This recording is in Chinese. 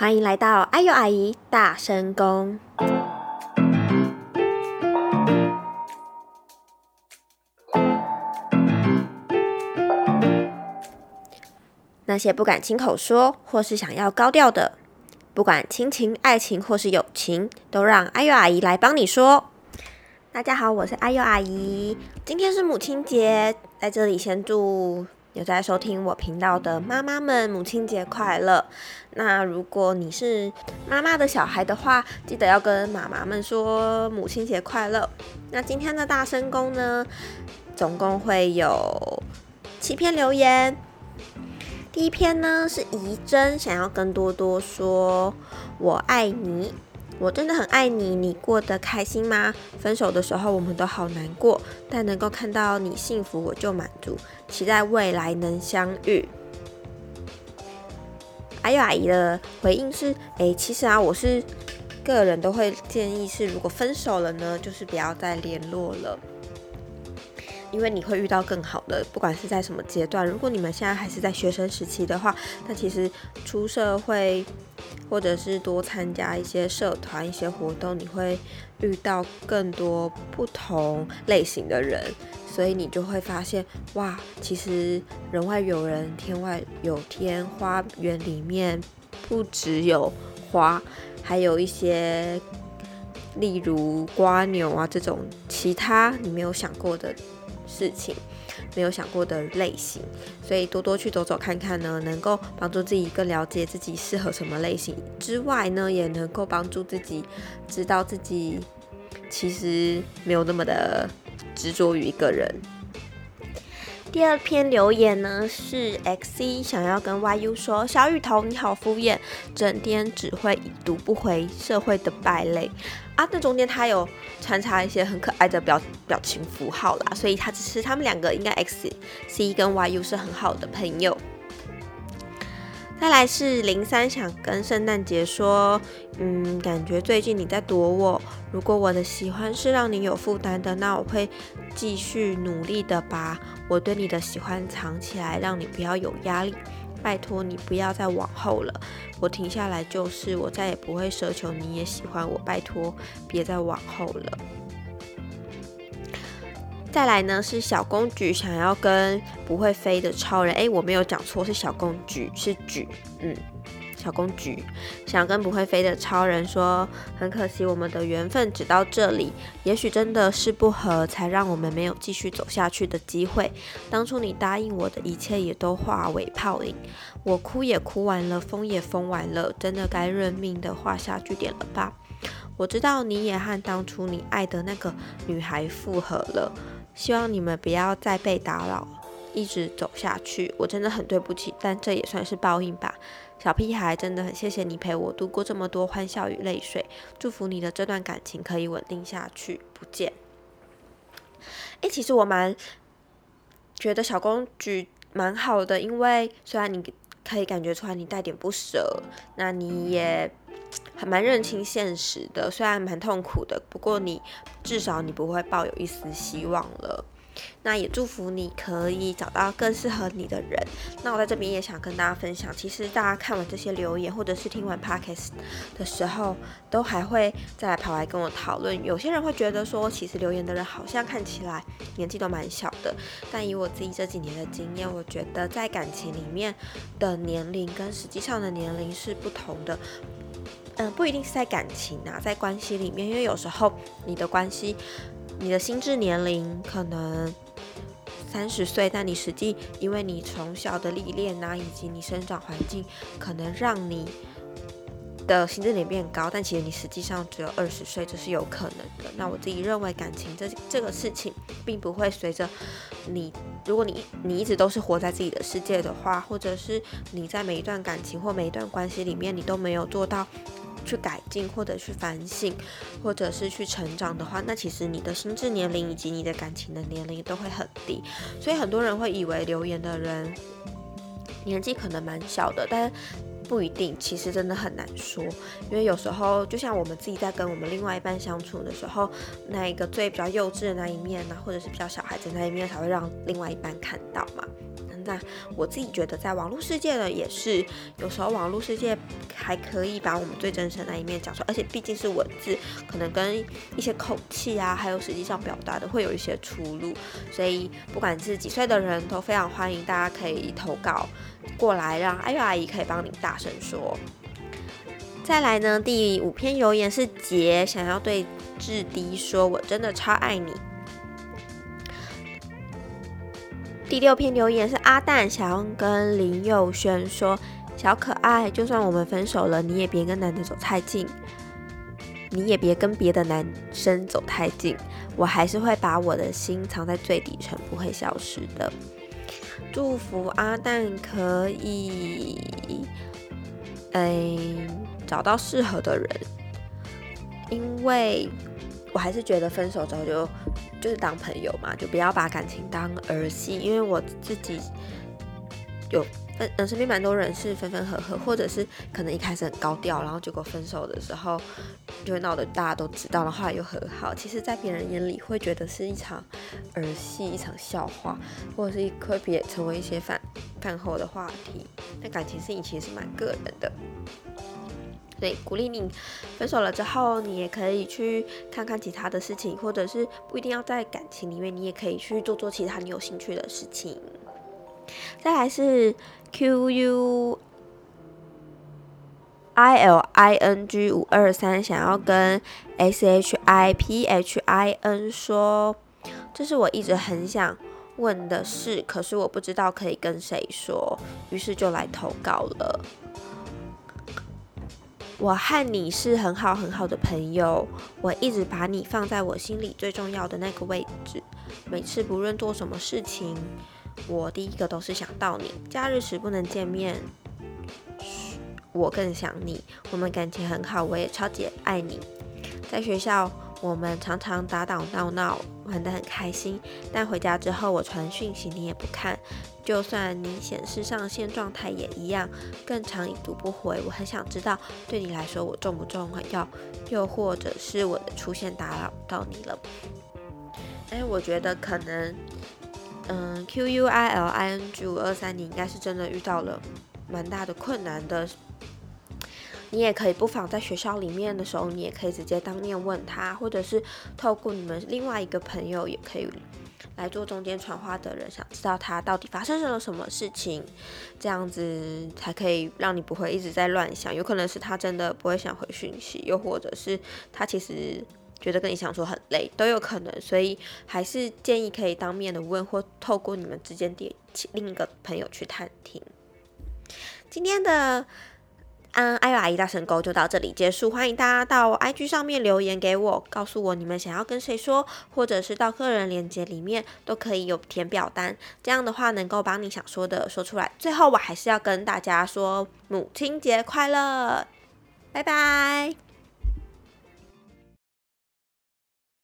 欢迎来到阿尤阿姨大声公。那些不敢亲口说，或是想要高调的，不管亲情、爱情或是友情，都让阿尤阿姨来帮你说。大家好，我是阿尤阿姨，今天是母亲节，在这里先祝。有在收听我频道的妈妈们，母亲节快乐！那如果你是妈妈的小孩的话，记得要跟妈妈们说母亲节快乐。那今天的大声公呢，总共会有七篇留言。第一篇呢是怡珍想要跟多多说“我爱你”。我真的很爱你，你过得开心吗？分手的时候我们都好难过，但能够看到你幸福我就满足，期待未来能相遇。阿尤阿姨的回应是：诶，其实啊，我是个人都会建议是，如果分手了呢，就是不要再联络了。因为你会遇到更好的，不管是在什么阶段。如果你们现在还是在学生时期的话，那其实出社会或者是多参加一些社团、一些活动，你会遇到更多不同类型的人，所以你就会发现，哇，其实人外有人，天外有天，花园里面不只有花，还有一些，例如瓜牛啊这种其他你没有想过的。事情没有想过的类型，所以多多去走走看看呢，能够帮助自己更了解自己适合什么类型之外呢，也能够帮助自己知道自己其实没有那么的执着于一个人。第二篇留言呢是 XC 想要跟 YU 说，小雨头你好敷衍，整天只会已读不回，社会的败类啊！那中间他有穿插一些很可爱的表表情符号啦，所以他只是他们两个应该 XC 跟 YU 是很好的朋友。再来是零三想跟圣诞节说，嗯，感觉最近你在躲我。如果我的喜欢是让你有负担的，那我会继续努力的把我对你的喜欢藏起来，让你不要有压力。拜托你不要再往后了，我停下来就是我再也不会奢求你也喜欢我。拜托别再往后了。再来呢是小公举想要跟不会飞的超人，哎，我没有讲错，是小公举，是举，嗯，小公举想跟不会飞的超人说，很可惜我们的缘分只到这里，也许真的是不合，才让我们没有继续走下去的机会。当初你答应我的一切也都化为泡影，我哭也哭完了，疯也疯完了，真的该认命的画下句点了吧？我知道你也和当初你爱的那个女孩复合了。希望你们不要再被打扰，一直走下去。我真的很对不起，但这也算是报应吧。小屁孩，真的很谢谢你陪我度过这么多欢笑与泪水。祝福你的这段感情可以稳定下去。不见。诶，其实我蛮觉得小公举蛮好的，因为虽然你可以感觉出来你带点不舍，那你也。还蛮认清现实的，虽然蛮痛苦的，不过你至少你不会抱有一丝希望了。那也祝福你可以找到更适合你的人。那我在这边也想跟大家分享，其实大家看完这些留言，或者是听完 podcast 的时候，都还会再来跑来跟我讨论。有些人会觉得说，其实留言的人好像看起来年纪都蛮小的，但以我自己这几年的经验，我觉得在感情里面的年龄跟实际上的年龄是不同的。嗯，不一定是在感情啊，在关系里面，因为有时候你的关系，你的心智年龄可能三十岁，但你实际因为你从小的历练呐，以及你生长环境，可能让你的心智年变高，但其实你实际上只有二十岁，这是有可能的。那我自己认为，感情这这个事情，并不会随着你，如果你你一直都是活在自己的世界的话，或者是你在每一段感情或每一段关系里面，你都没有做到。去改进或者去反省，或者是去成长的话，那其实你的心智年龄以及你的感情的年龄都会很低。所以很多人会以为留言的人年纪可能蛮小的，但不一定。其实真的很难说，因为有时候就像我们自己在跟我们另外一半相处的时候，那一个最比较幼稚的那一面呢，或者是比较小孩子那一面，才会让另外一半看到嘛。那我自己觉得，在网络世界呢，也是有时候网络世界还可以把我们最真实的那一面讲出来，而且毕竟是文字，可能跟一些口气啊，还有实际上表达的会有一些出入。所以不管是几岁的人都非常欢迎，大家可以投稿过来，让阿月阿姨可以帮你大声说。再来呢，第五篇留言是杰想要对志迪说：“我真的超爱你。”第六篇留言是阿蛋想要跟林佑轩说：“小可爱，就算我们分手了，你也别跟男的走太近，你也别跟别的男生走太近，我还是会把我的心藏在最底层，不会消失的。”祝福阿蛋可以，哎，找到适合的人，因为我还是觉得分手之后就。就是当朋友嘛，就不要把感情当儿戏。因为我自己有分，嗯，身边蛮多人是分分合合，或者是可能一开始很高调，然后结果分手的时候就会闹得大家都知道，然后来又和好。其实，在别人眼里会觉得是一场儿戏，一场笑话，或者是一会别成为一些饭饭后的话题。但感情事情其实是蛮个人的。对，鼓励你分手了之后，你也可以去看看其他的事情，或者是不一定要在感情里面，你也可以去做做其他你有兴趣的事情。再来是 Q U I L I N G 五二三，想要跟 S H I P H I N 说，这是我一直很想问的事，可是我不知道可以跟谁说，于是就来投稿了。我和你是很好很好的朋友，我一直把你放在我心里最重要的那个位置。每次不论做什么事情，我第一个都是想到你。假日时不能见面，我更想你。我们感情很好，我也超级爱你。在学校。我们常常打打闹闹，玩得很开心。但回家之后，我传讯息你也不看，就算你显示上线状态也一样，更长已读不回。我很想知道，对你来说我重不重要？又或者是我的出现打扰到你了？哎，我觉得可能，嗯，Q U I L I N G 五二三，你应该是真的遇到了蛮大的困难的。你也可以不妨在学校里面的时候，你也可以直接当面问他，或者是透过你们另外一个朋友，也可以来做中间传话的人，想知道他到底发生了什么事情，这样子才可以让你不会一直在乱想。有可能是他真的不会想回讯息，又或者是他其实觉得跟你相处很累，都有可能。所以还是建议可以当面的问，或透过你们之间的另一个朋友去探听。今天的。嗯，艾阿姨大神沟就到这里结束。欢迎大家到 IG 上面留言给我，告诉我你们想要跟谁说，或者是到个人链接里面都可以有填表单，这样的话能够把你想说的说出来。最后，我还是要跟大家说母亲节快乐，拜拜。